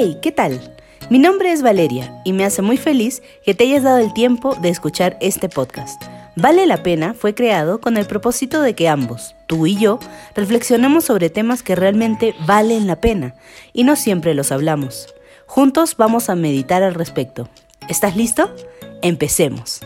Hey, ¿qué tal? Mi nombre es Valeria y me hace muy feliz que te hayas dado el tiempo de escuchar este podcast. Vale la pena fue creado con el propósito de que ambos, tú y yo, reflexionemos sobre temas que realmente valen la pena y no siempre los hablamos. Juntos vamos a meditar al respecto. ¿Estás listo? Empecemos.